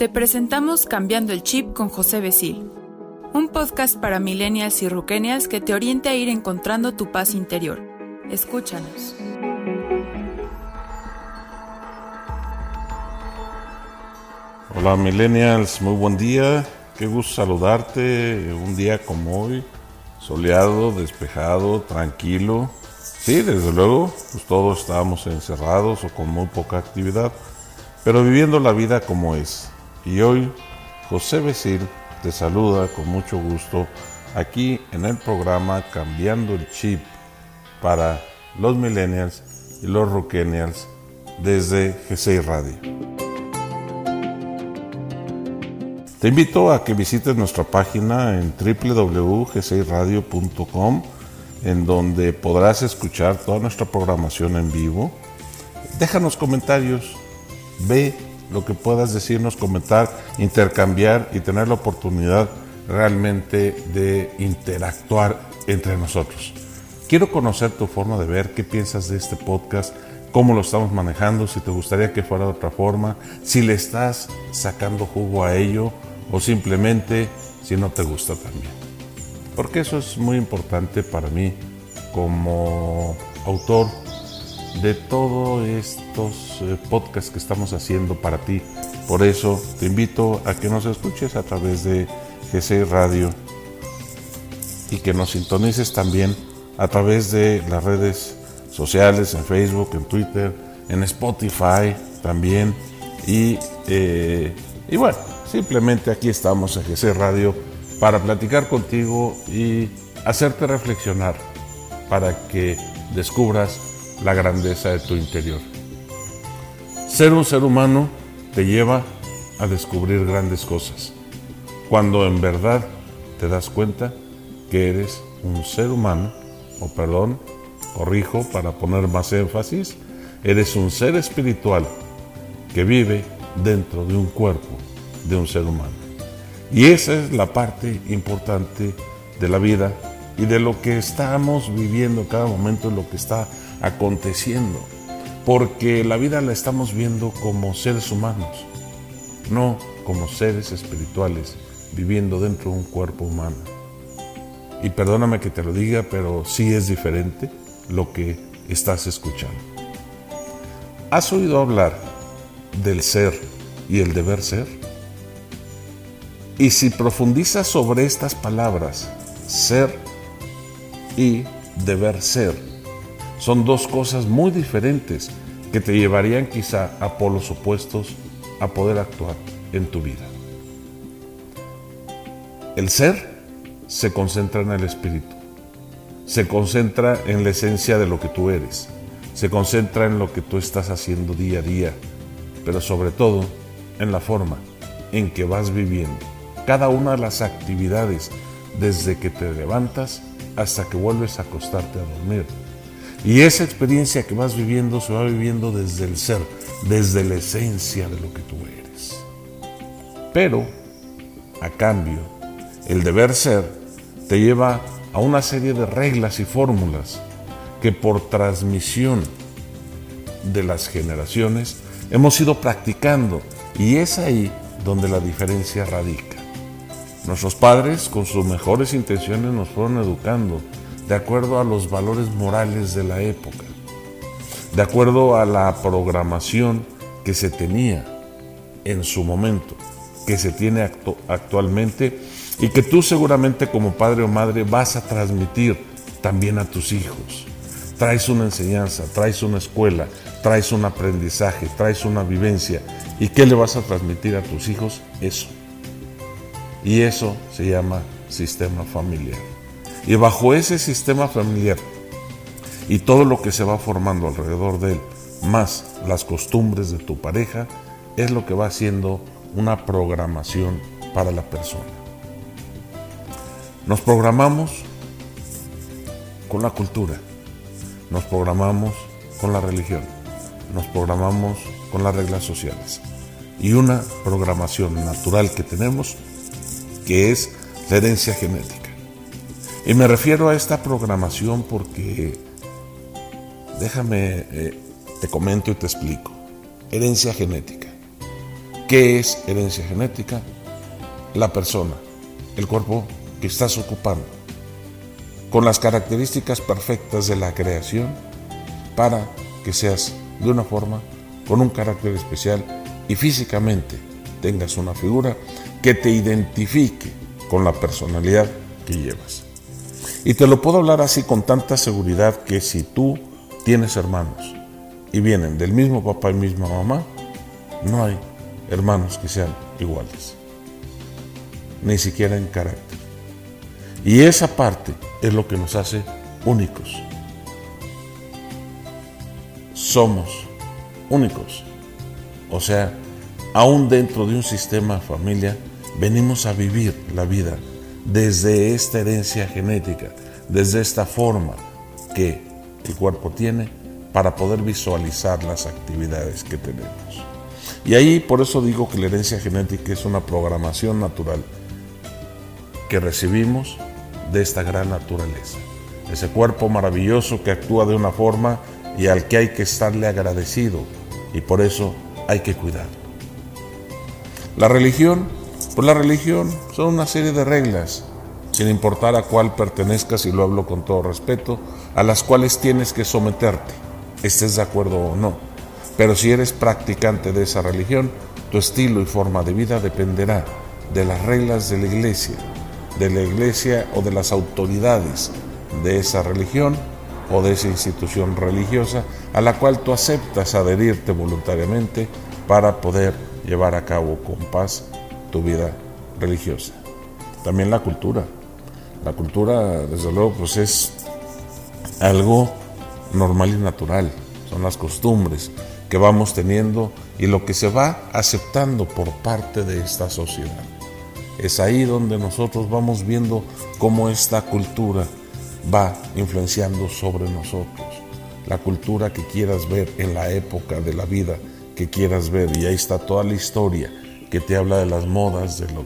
Te presentamos Cambiando el Chip con José Besil, un podcast para millennials y ruquenials que te oriente a ir encontrando tu paz interior. Escúchanos. Hola millennials, muy buen día. Qué gusto saludarte. Un día como hoy, soleado, despejado, tranquilo. Sí, desde luego, pues todos estábamos encerrados o con muy poca actividad, pero viviendo la vida como es. Y hoy, José Becil te saluda con mucho gusto aquí en el programa Cambiando el Chip para los millennials y los rockenials desde G6 Radio. Te invito a que visites nuestra página en www.g6radio.com en donde podrás escuchar toda nuestra programación en vivo. Déjanos comentarios, lo que puedas decirnos, comentar, intercambiar y tener la oportunidad realmente de interactuar entre nosotros. Quiero conocer tu forma de ver, qué piensas de este podcast, cómo lo estamos manejando, si te gustaría que fuera de otra forma, si le estás sacando jugo a ello o simplemente si no te gusta también. Porque eso es muy importante para mí como autor de todos estos eh, podcasts que estamos haciendo para ti. Por eso te invito a que nos escuches a través de GC Radio y que nos sintonices también a través de las redes sociales, en Facebook, en Twitter, en Spotify también. Y, eh, y bueno, Simplemente aquí estamos en GC Radio para platicar contigo y hacerte reflexionar para que descubras la grandeza de tu interior. Ser un ser humano te lleva a descubrir grandes cosas, cuando en verdad te das cuenta que eres un ser humano, o perdón, corrijo para poner más énfasis, eres un ser espiritual que vive dentro de un cuerpo de un ser humano. Y esa es la parte importante de la vida y de lo que estamos viviendo cada momento, lo que está aconteciendo. Porque la vida la estamos viendo como seres humanos, no como seres espirituales viviendo dentro de un cuerpo humano. Y perdóname que te lo diga, pero sí es diferente lo que estás escuchando. ¿Has oído hablar del ser y el deber ser? Y si profundizas sobre estas palabras, ser y deber ser, son dos cosas muy diferentes que te llevarían quizá a polos opuestos a poder actuar en tu vida. El ser se concentra en el espíritu, se concentra en la esencia de lo que tú eres, se concentra en lo que tú estás haciendo día a día, pero sobre todo en la forma en que vas viviendo cada una de las actividades desde que te levantas hasta que vuelves a acostarte a dormir. Y esa experiencia que vas viviendo se va viviendo desde el ser, desde la esencia de lo que tú eres. Pero, a cambio, el deber ser te lleva a una serie de reglas y fórmulas que por transmisión de las generaciones hemos ido practicando y es ahí donde la diferencia radica. Nuestros padres, con sus mejores intenciones, nos fueron educando de acuerdo a los valores morales de la época, de acuerdo a la programación que se tenía en su momento, que se tiene actualmente y que tú seguramente como padre o madre vas a transmitir también a tus hijos. Traes una enseñanza, traes una escuela, traes un aprendizaje, traes una vivencia. ¿Y qué le vas a transmitir a tus hijos? Eso y eso se llama sistema familiar. Y bajo ese sistema familiar y todo lo que se va formando alrededor de él, más las costumbres de tu pareja, es lo que va haciendo una programación para la persona. Nos programamos con la cultura, nos programamos con la religión, nos programamos con las reglas sociales. Y una programación natural que tenemos que es la herencia genética. Y me refiero a esta programación porque, déjame, eh, te comento y te explico. Herencia genética. ¿Qué es herencia genética? La persona, el cuerpo que estás ocupando, con las características perfectas de la creación para que seas de una forma, con un carácter especial y físicamente tengas una figura que te identifique con la personalidad que llevas. Y te lo puedo hablar así con tanta seguridad que si tú tienes hermanos y vienen del mismo papá y misma mamá, no hay hermanos que sean iguales, ni siquiera en carácter. Y esa parte es lo que nos hace únicos. Somos únicos. O sea, aún dentro de un sistema familia, venimos a vivir la vida desde esta herencia genética, desde esta forma que el cuerpo tiene para poder visualizar las actividades que tenemos. Y ahí por eso digo que la herencia genética es una programación natural que recibimos de esta gran naturaleza. Ese cuerpo maravilloso que actúa de una forma y al que hay que estarle agradecido y por eso hay que cuidarlo. La religión, pues la religión son una serie de reglas, sin importar a cuál pertenezcas, y lo hablo con todo respeto, a las cuales tienes que someterte, estés de acuerdo o no. Pero si eres practicante de esa religión, tu estilo y forma de vida dependerá de las reglas de la iglesia, de la iglesia o de las autoridades de esa religión o de esa institución religiosa a la cual tú aceptas adherirte voluntariamente para poder llevar a cabo con paz tu vida religiosa. También la cultura. La cultura, desde luego, pues es algo normal y natural. Son las costumbres que vamos teniendo y lo que se va aceptando por parte de esta sociedad. Es ahí donde nosotros vamos viendo cómo esta cultura va influenciando sobre nosotros. La cultura que quieras ver en la época de la vida que quieras ver. Y ahí está toda la historia que te habla de las modas, de, lo,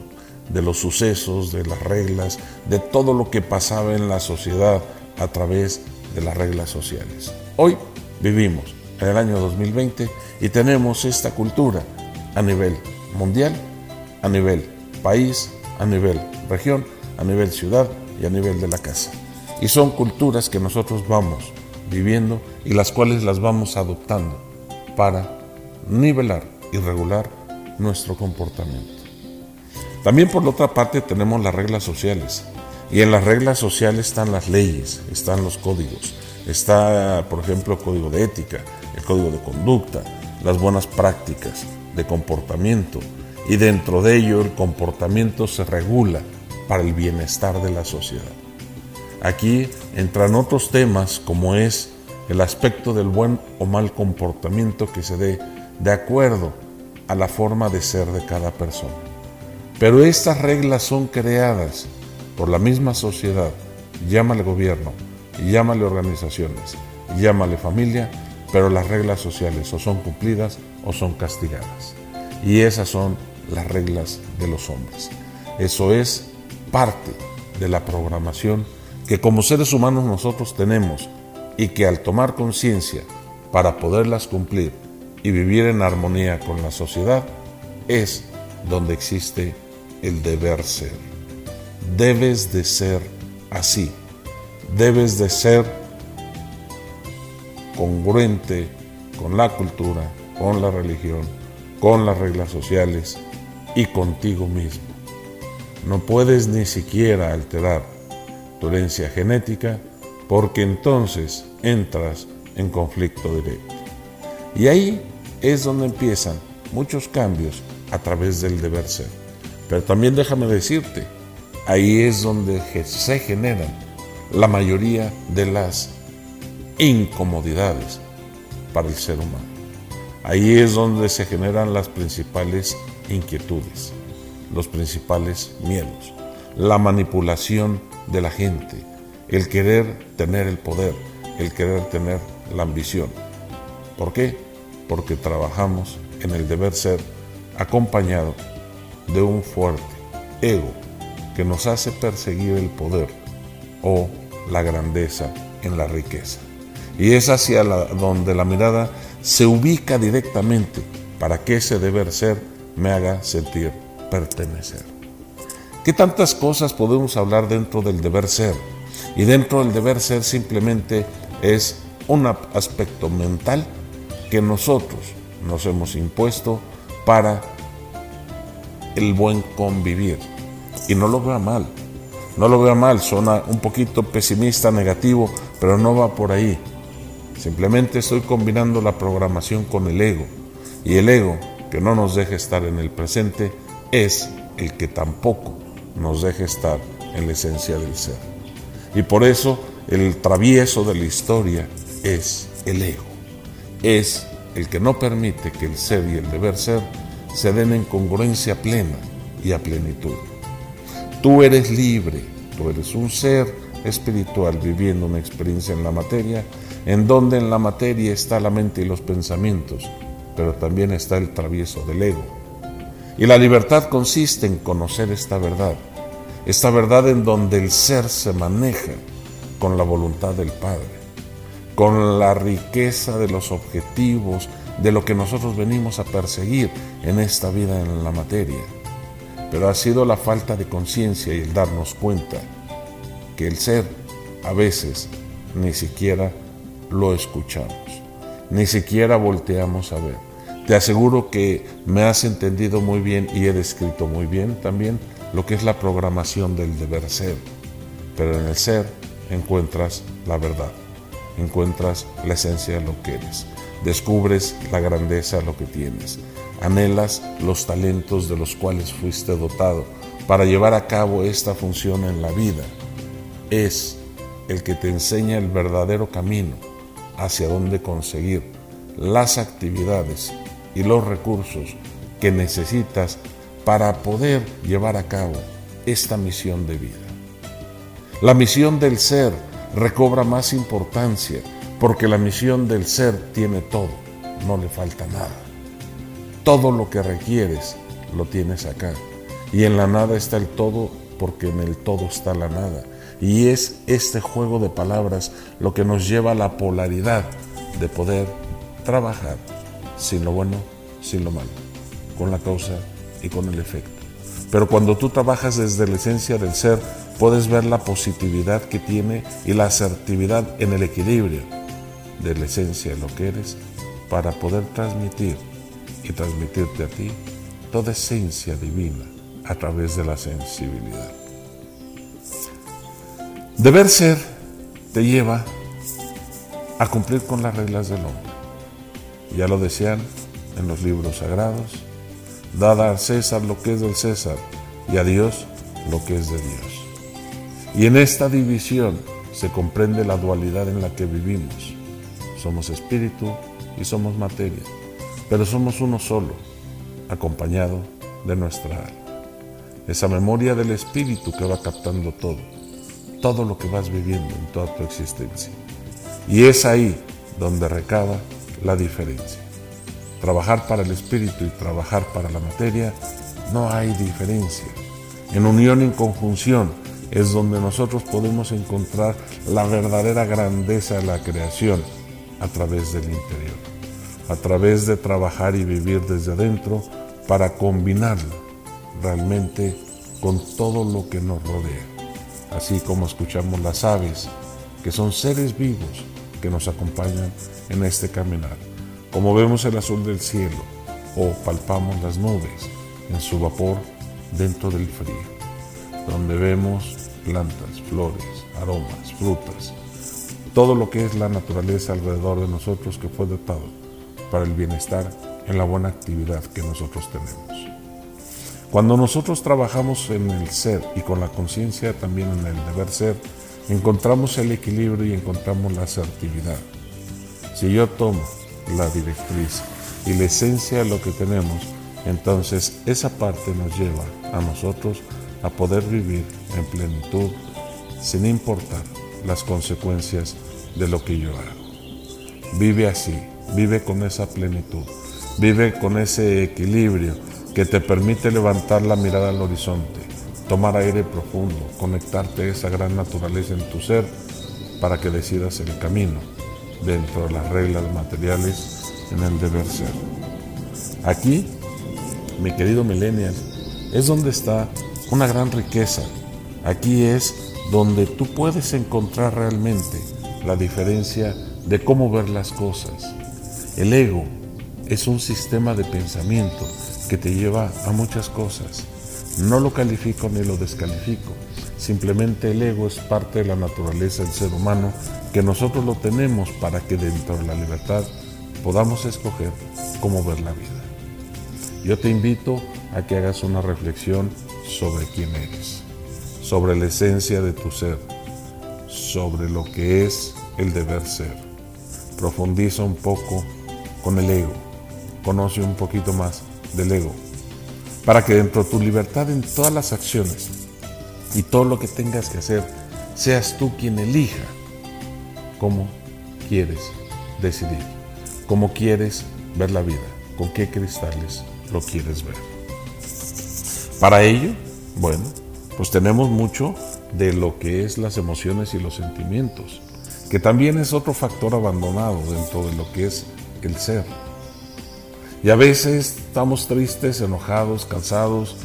de los sucesos, de las reglas, de todo lo que pasaba en la sociedad a través de las reglas sociales. Hoy vivimos en el año 2020 y tenemos esta cultura a nivel mundial, a nivel país, a nivel región, a nivel ciudad y a nivel de la casa. Y son culturas que nosotros vamos viviendo y las cuales las vamos adoptando para nivelar y regular nuestro comportamiento. También por la otra parte tenemos las reglas sociales. Y en las reglas sociales están las leyes, están los códigos. Está, por ejemplo, el código de ética, el código de conducta, las buenas prácticas de comportamiento. Y dentro de ello el comportamiento se regula para el bienestar de la sociedad. Aquí entran otros temas como es el aspecto del buen o mal comportamiento que se dé de acuerdo a la forma de ser de cada persona. Pero estas reglas son creadas por la misma sociedad, llámale gobierno, llámale organizaciones, llámale familia, pero las reglas sociales o son cumplidas o son castigadas. Y esas son las reglas de los hombres. Eso es parte de la programación que como seres humanos nosotros tenemos y que al tomar conciencia para poderlas cumplir y vivir en armonía con la sociedad es donde existe el deber ser. Debes de ser así, debes de ser congruente con la cultura, con la religión, con las reglas sociales y contigo mismo. No puedes ni siquiera alterar tu herencia genética, porque entonces entras en conflicto directo. Y ahí es donde empiezan muchos cambios a través del deber ser. Pero también déjame decirte, ahí es donde se generan la mayoría de las incomodidades para el ser humano. Ahí es donde se generan las principales inquietudes, los principales miedos, la manipulación de la gente, el querer tener el poder, el querer tener la ambición. ¿Por qué? Porque trabajamos en el deber ser acompañado de un fuerte ego que nos hace perseguir el poder o la grandeza en la riqueza. Y es hacia donde la mirada se ubica directamente para que ese deber ser me haga sentir pertenecer. ¿Qué tantas cosas podemos hablar dentro del deber ser? Y dentro del deber ser simplemente es un aspecto mental que nosotros nos hemos impuesto para el buen convivir. Y no lo vea mal, no lo vea mal, suena un poquito pesimista, negativo, pero no va por ahí. Simplemente estoy combinando la programación con el ego. Y el ego, que no nos deja estar en el presente, es el que tampoco nos deja estar en la esencia del ser. Y por eso el travieso de la historia es el ego. Es el que no permite que el ser y el deber ser se den en congruencia plena y a plenitud. Tú eres libre, tú eres un ser espiritual viviendo una experiencia en la materia, en donde en la materia está la mente y los pensamientos, pero también está el travieso del ego. Y la libertad consiste en conocer esta verdad, esta verdad en donde el ser se maneja con la voluntad del Padre, con la riqueza de los objetivos, de lo que nosotros venimos a perseguir en esta vida en la materia. Pero ha sido la falta de conciencia y el darnos cuenta que el ser a veces ni siquiera lo escuchamos, ni siquiera volteamos a ver. Te aseguro que me has entendido muy bien y he descrito muy bien también lo que es la programación del deber ser. Pero en el ser encuentras la verdad, encuentras la esencia de lo que eres descubres la grandeza de lo que tienes, anhelas los talentos de los cuales fuiste dotado para llevar a cabo esta función en la vida. Es el que te enseña el verdadero camino hacia dónde conseguir las actividades y los recursos que necesitas para poder llevar a cabo esta misión de vida. La misión del ser recobra más importancia porque la misión del ser tiene todo, no le falta nada. Todo lo que requieres lo tienes acá. Y en la nada está el todo porque en el todo está la nada. Y es este juego de palabras lo que nos lleva a la polaridad de poder trabajar sin lo bueno, sin lo malo, con la causa y con el efecto. Pero cuando tú trabajas desde la esencia del ser, puedes ver la positividad que tiene y la asertividad en el equilibrio de la esencia de lo que eres para poder transmitir y transmitirte a ti toda esencia divina a través de la sensibilidad. Deber ser te lleva a cumplir con las reglas del hombre. Ya lo decían en los libros sagrados, dada al César lo que es del César y a Dios lo que es de Dios. Y en esta división se comprende la dualidad en la que vivimos somos espíritu y somos materia, pero somos uno solo, acompañado de nuestra alma. Esa memoria del espíritu que va captando todo, todo lo que vas viviendo en toda tu existencia. Y es ahí donde recaba la diferencia. Trabajar para el espíritu y trabajar para la materia, no hay diferencia. En unión en conjunción es donde nosotros podemos encontrar la verdadera grandeza de la creación a través del interior, a través de trabajar y vivir desde adentro para combinarlo realmente con todo lo que nos rodea, así como escuchamos las aves, que son seres vivos que nos acompañan en este caminar, como vemos el azul del cielo o palpamos las nubes en su vapor dentro del frío, donde vemos plantas, flores, aromas, frutas, todo lo que es la naturaleza alrededor de nosotros que fue dotado para el bienestar en la buena actividad que nosotros tenemos. Cuando nosotros trabajamos en el ser y con la conciencia también en el deber ser, encontramos el equilibrio y encontramos la asertividad. Si yo tomo la directriz y la esencia de lo que tenemos, entonces esa parte nos lleva a nosotros a poder vivir en plenitud sin importar las consecuencias de lo que yo hago. Vive así, vive con esa plenitud, vive con ese equilibrio que te permite levantar la mirada al horizonte, tomar aire profundo, conectarte a esa gran naturaleza en tu ser para que decidas el camino dentro de las reglas materiales en el deber ser. Aquí mi querido millennial, es donde está una gran riqueza. Aquí es donde tú puedes encontrar realmente la diferencia de cómo ver las cosas. El ego es un sistema de pensamiento que te lleva a muchas cosas. No lo califico ni lo descalifico. Simplemente el ego es parte de la naturaleza del ser humano que nosotros lo tenemos para que dentro de la libertad podamos escoger cómo ver la vida. Yo te invito a que hagas una reflexión sobre quién eres, sobre la esencia de tu ser, sobre lo que es el deber ser. Profundiza un poco con el ego, conoce un poquito más del ego, para que dentro de tu libertad en todas las acciones y todo lo que tengas que hacer, seas tú quien elija cómo quieres decidir, cómo quieres ver la vida, con qué cristales lo quieres ver. Para ello, bueno, pues tenemos mucho de lo que es las emociones y los sentimientos, que también es otro factor abandonado dentro de lo que es el ser. Y a veces estamos tristes, enojados, cansados,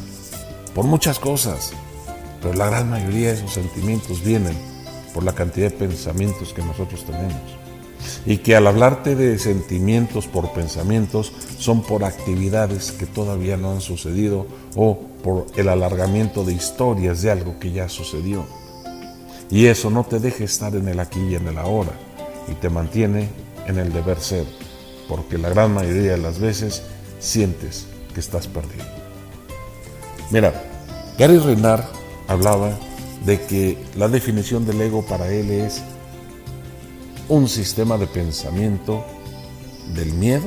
por muchas cosas, pero la gran mayoría de esos sentimientos vienen por la cantidad de pensamientos que nosotros tenemos. Y que al hablarte de sentimientos por pensamientos son por actividades que todavía no han sucedido o por el alargamiento de historias de algo que ya sucedió. Y eso no te deja estar en el aquí y en el ahora y te mantiene en el deber ser, porque la gran mayoría de las veces sientes que estás perdido. Mira, Gary Renard hablaba de que la definición del ego para él es un sistema de pensamiento del miedo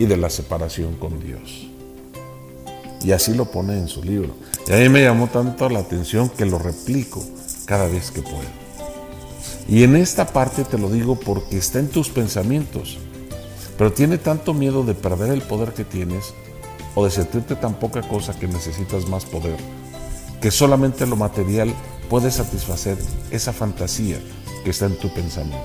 y de la separación con Dios. Y así lo pone en su libro. Y a mí me llamó tanto la atención que lo replico cada vez que puedo. Y en esta parte te lo digo porque está en tus pensamientos. Pero tiene tanto miedo de perder el poder que tienes o de sentirte tan poca cosa que necesitas más poder que solamente lo material puede satisfacer esa fantasía que está en tu pensamiento.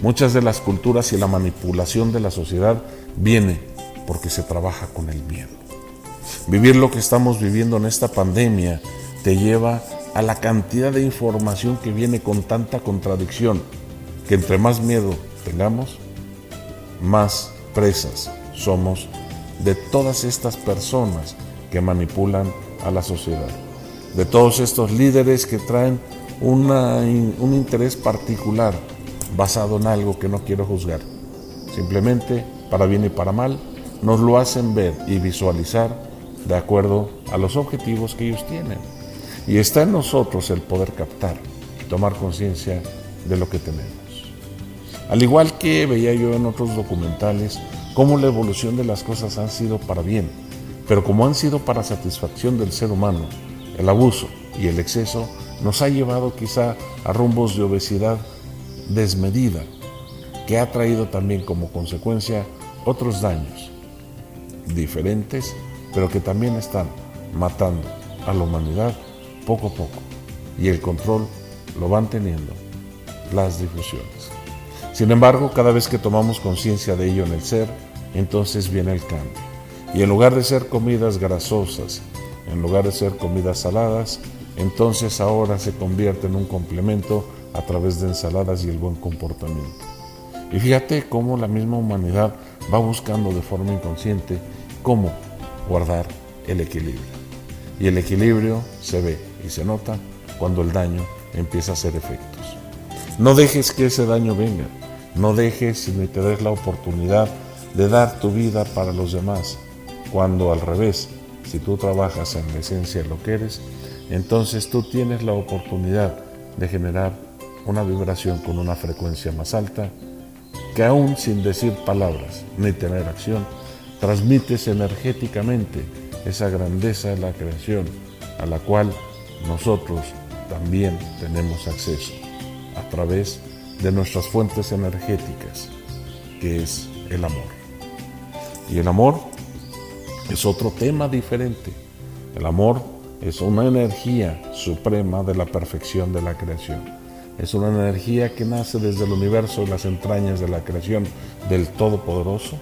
Muchas de las culturas y la manipulación de la sociedad viene porque se trabaja con el miedo. Vivir lo que estamos viviendo en esta pandemia te lleva a la cantidad de información que viene con tanta contradicción, que entre más miedo tengamos, más presas somos de todas estas personas que manipulan a la sociedad, de todos estos líderes que traen un interés particular basado en algo que no quiero juzgar. Simplemente, para bien y para mal, nos lo hacen ver y visualizar de acuerdo a los objetivos que ellos tienen. Y está en nosotros el poder captar y tomar conciencia de lo que tenemos. Al igual que veía yo en otros documentales, cómo la evolución de las cosas han sido para bien, pero como han sido para satisfacción del ser humano, el abuso y el exceso nos ha llevado quizá a rumbos de obesidad desmedida, que ha traído también como consecuencia otros daños diferentes, pero que también están matando a la humanidad poco a poco. Y el control lo van teniendo las difusiones. Sin embargo, cada vez que tomamos conciencia de ello en el ser, entonces viene el cambio. Y en lugar de ser comidas grasosas, en lugar de ser comidas saladas, entonces ahora se convierte en un complemento a través de ensaladas y el buen comportamiento. Y fíjate cómo la misma humanidad va buscando de forma inconsciente cómo guardar el equilibrio. Y el equilibrio se ve y se nota cuando el daño empieza a hacer efectos. No dejes que ese daño venga, no dejes ni te des la oportunidad de dar tu vida para los demás, cuando al revés, si tú trabajas en la esencia de lo que eres, entonces tú tienes la oportunidad de generar una vibración con una frecuencia más alta que aún sin decir palabras ni tener acción, transmites energéticamente esa grandeza de la creación a la cual nosotros también tenemos acceso a través de nuestras fuentes energéticas, que es el amor. Y el amor es otro tema diferente. El amor es una energía suprema de la perfección de la creación. Es una energía que nace desde el universo y las entrañas de la creación del Todopoderoso,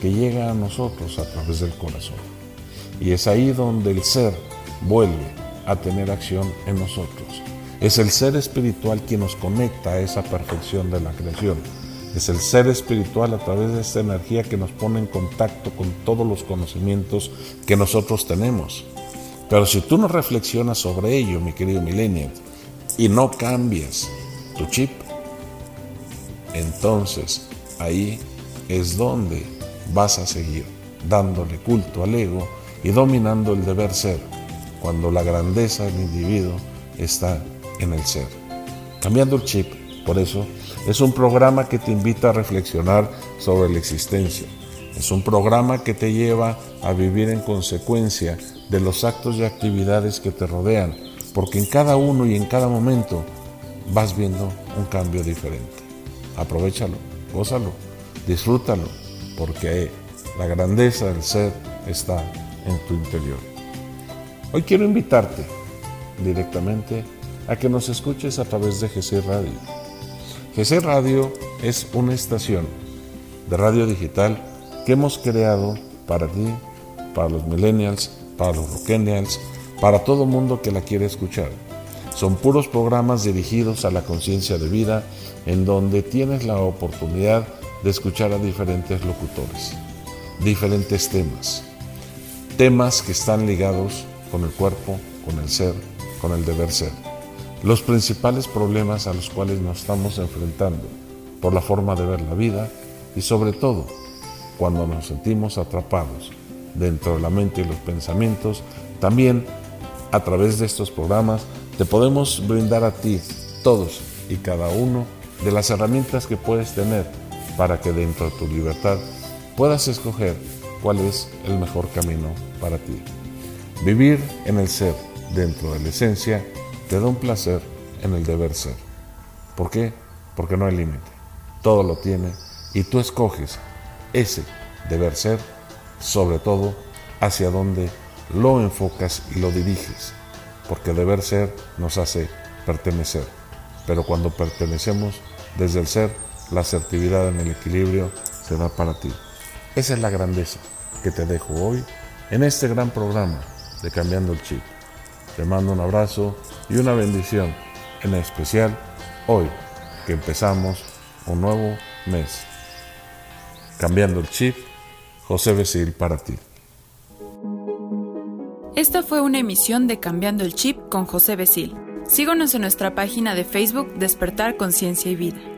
que llega a nosotros a través del corazón. Y es ahí donde el ser vuelve a tener acción en nosotros. Es el ser espiritual quien nos conecta a esa perfección de la creación. Es el ser espiritual a través de esta energía que nos pone en contacto con todos los conocimientos que nosotros tenemos. Pero si tú no reflexionas sobre ello, mi querido millennial, y no cambias tu chip, entonces ahí es donde vas a seguir dándole culto al ego y dominando el deber ser, cuando la grandeza del individuo está en el ser. Cambiando el chip, por eso, es un programa que te invita a reflexionar sobre la existencia. Es un programa que te lleva a vivir en consecuencia de los actos y actividades que te rodean, porque en cada uno y en cada momento vas viendo un cambio diferente. Aprovechalo, gózalo, disfrútalo, porque la grandeza del ser está en tu interior. Hoy quiero invitarte directamente a que nos escuches a través de GC Radio. GC Radio es una estación de radio digital que hemos creado para ti, para los millennials, para los rockenials, para todo mundo que la quiere escuchar. Son puros programas dirigidos a la conciencia de vida en donde tienes la oportunidad de escuchar a diferentes locutores, diferentes temas, temas que están ligados con el cuerpo, con el ser, con el deber ser. Los principales problemas a los cuales nos estamos enfrentando por la forma de ver la vida y sobre todo cuando nos sentimos atrapados dentro de la mente y los pensamientos, también a través de estos programas te podemos brindar a ti, todos y cada uno, de las herramientas que puedes tener para que dentro de tu libertad puedas escoger cuál es el mejor camino para ti. Vivir en el ser dentro de la esencia te da un placer en el deber ser. ¿Por qué? Porque no hay límite. Todo lo tiene y tú escoges ese deber ser, sobre todo hacia dónde lo enfocas y lo diriges. Porque deber ser nos hace pertenecer. Pero cuando pertenecemos desde el ser, la asertividad en el equilibrio se da para ti. Esa es la grandeza que te dejo hoy en este gran programa de Cambiando el Chip. Te mando un abrazo y una bendición, en especial hoy que empezamos un nuevo mes. Cambiando el Chip, José Besil para ti. Esta fue una emisión de Cambiando el Chip con José Besil. Síguenos en nuestra página de Facebook Despertar Conciencia y Vida.